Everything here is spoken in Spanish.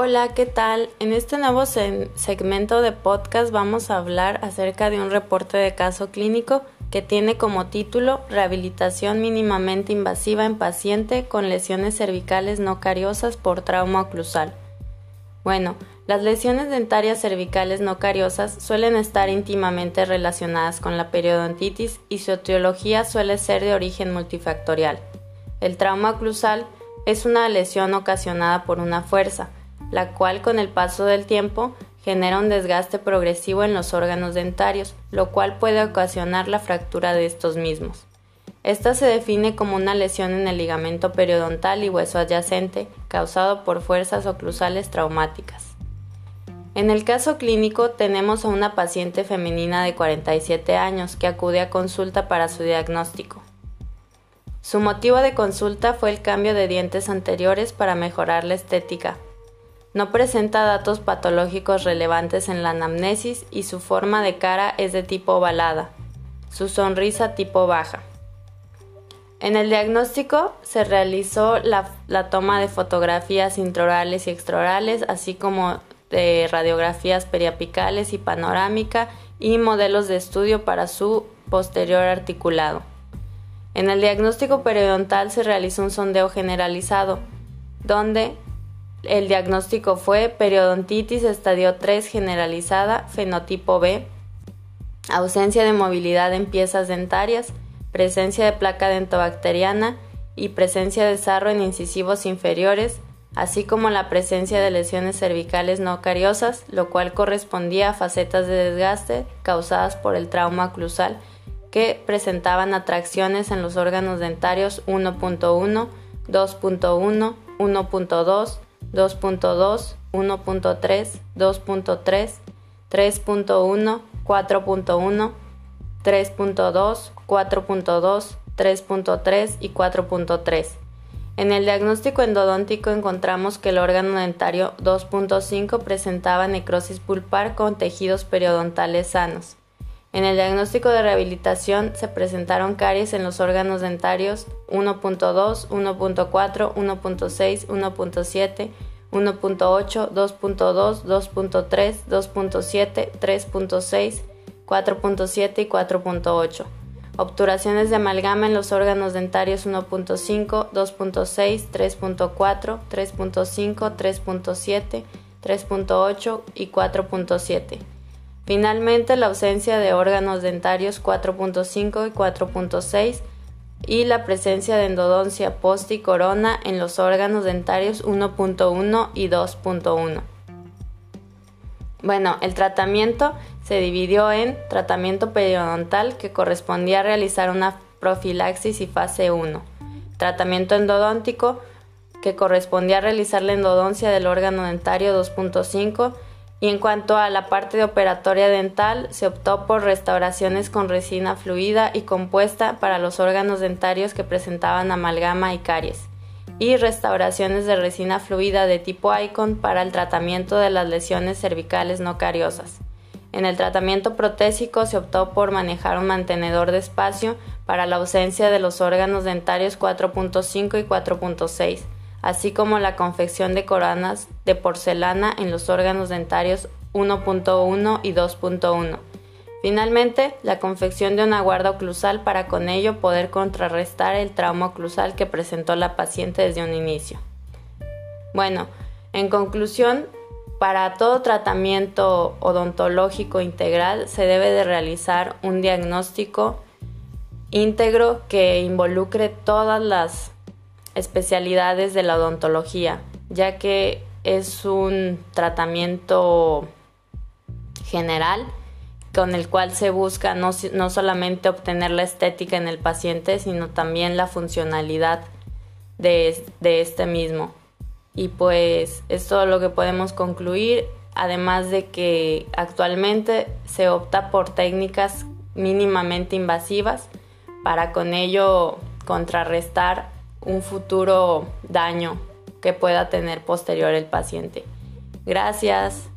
Hola, ¿qué tal? En este nuevo segmento de podcast vamos a hablar acerca de un reporte de caso clínico que tiene como título Rehabilitación mínimamente invasiva en paciente con lesiones cervicales no cariosas por trauma oclusal. Bueno, las lesiones dentarias cervicales no cariosas suelen estar íntimamente relacionadas con la periodontitis y su etiología suele ser de origen multifactorial. El trauma oclusal es una lesión ocasionada por una fuerza, la cual con el paso del tiempo genera un desgaste progresivo en los órganos dentarios, lo cual puede ocasionar la fractura de estos mismos. Esta se define como una lesión en el ligamento periodontal y hueso adyacente causado por fuerzas oclusales traumáticas. En el caso clínico tenemos a una paciente femenina de 47 años que acude a consulta para su diagnóstico. Su motivo de consulta fue el cambio de dientes anteriores para mejorar la estética, no presenta datos patológicos relevantes en la anamnesis y su forma de cara es de tipo ovalada, su sonrisa tipo baja. En el diagnóstico se realizó la, toma de fotografías intraorales y extraorales, así como de radiografías periapicales y panorámica y modelos de estudio para su posterior articulado. En el diagnóstico periodontal se realizó un sondeo generalizado, donde el diagnóstico fue periodontitis estadio 3 generalizada, fenotipo B, ausencia de movilidad en piezas dentarias, presencia de placa dentobacteriana y presencia de sarro en incisivos inferiores, así como la presencia de lesiones cervicales no cariosas, lo cual correspondía a facetas de desgaste causadas por el trauma oclusal que presentaban atracciones en los órganos dentarios 1.1, 2.1, 1.2, 2.2, 1.3, 2.3, 3.1, 4.1, 3.2, 4.2, 3.3 y 4.3. En el diagnóstico endodóntico encontramos que el órgano dentario 2.5 presentaba necrosis pulpar con tejidos periodontales sanos. En el diagnóstico de rehabilitación se presentaron caries en los órganos dentarios 1.2, 1.4, 1.6, 1.7, 1.8, 2.2, 2.3, 2.7, 3.6, 4.7 y 4.8. Obturaciones de amalgama en los órganos dentarios 1.5, 2.6, 3.4, 3.5, 3.7, 3.8 y 4.7. Finalmente, la ausencia de órganos dentarios 4.5 y 4.6 y la presencia de endodoncia post y corona en los órganos dentarios 1.1 y 2.1. Bueno, el tratamiento se dividió en tratamiento periodontal que correspondía a realizar una profilaxis y fase 1, tratamiento endodóntico que correspondía a realizar la endodoncia del órgano dentario 2.5 y en cuanto a la parte de operatoria dental, se optó por restauraciones con resina fluida y compuesta para los órganos dentarios que presentaban amalgama y caries, y restauraciones de resina fluida de tipo ICON para el tratamiento de las lesiones cervicales no cariosas. En el tratamiento protésico se optó por manejar un mantenedor de espacio para la ausencia de los órganos dentarios 4.5 y 4.6 así como la confección de coronas de porcelana en los órganos dentarios 1.1 y 2.1. Finalmente, la confección de una guarda oclusal para con ello poder contrarrestar el trauma oclusal que presentó la paciente desde un inicio. Bueno, en conclusión, para todo tratamiento odontológico integral se debe de realizar un diagnóstico íntegro que involucre todas las especialidades de la odontología, ya que es un tratamiento general con el cual se busca no, solamente obtener la estética en el paciente, sino también la funcionalidad de, de este mismo. Y pues es todo lo que podemos concluir, además de que actualmente se opta por técnicas mínimamente invasivas para con ello contrarrestar un futuro daño que pueda tener posterior el paciente. Gracias.